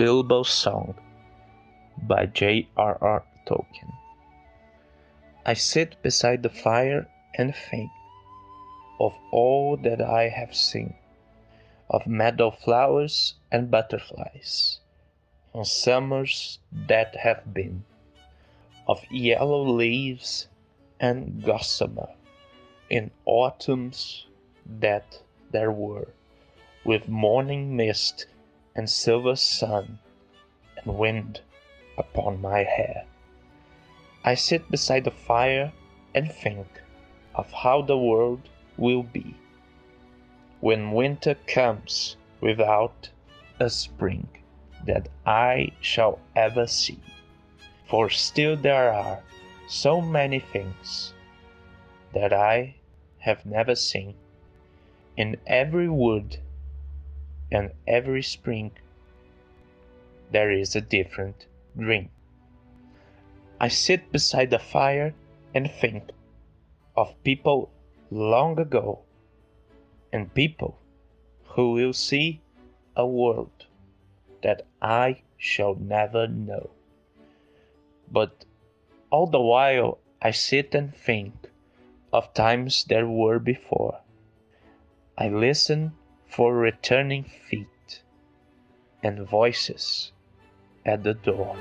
Bilbo Song by J.R.R. Tolkien. I sit beside the fire and think of all that I have seen, of meadow flowers and butterflies, on summers that have been, of yellow leaves and gossamer in autumns that there were, with morning mist and silver sun and wind upon my hair. I sit beside the fire and think of how the world will be when winter comes without a spring that I shall ever see. For still there are so many things that I have never seen in every wood and every spring there is a different dream. I sit beside the fire and think of people long ago and people who will see a world that I shall never know. But all the while I sit and think of times there were before. I listen for returning feet and voices at the door.